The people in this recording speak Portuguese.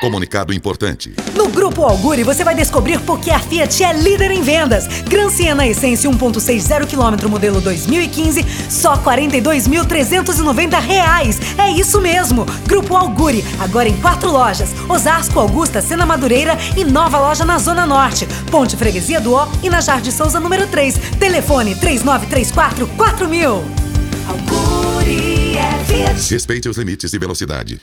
Comunicado importante. No Grupo Auguri você vai descobrir por que a Fiat é líder em vendas. Gran Siena Essence 1.60 km modelo 2015, só R$ 42.390. É isso mesmo. Grupo Auguri, agora em quatro lojas: Osasco, Augusta, Sena Madureira e nova loja na Zona Norte. Ponte Freguesia do O e na Jardim Souza número 3. Telefone 3934 4000. Alguri é Fiat. Respeite os limites de velocidade.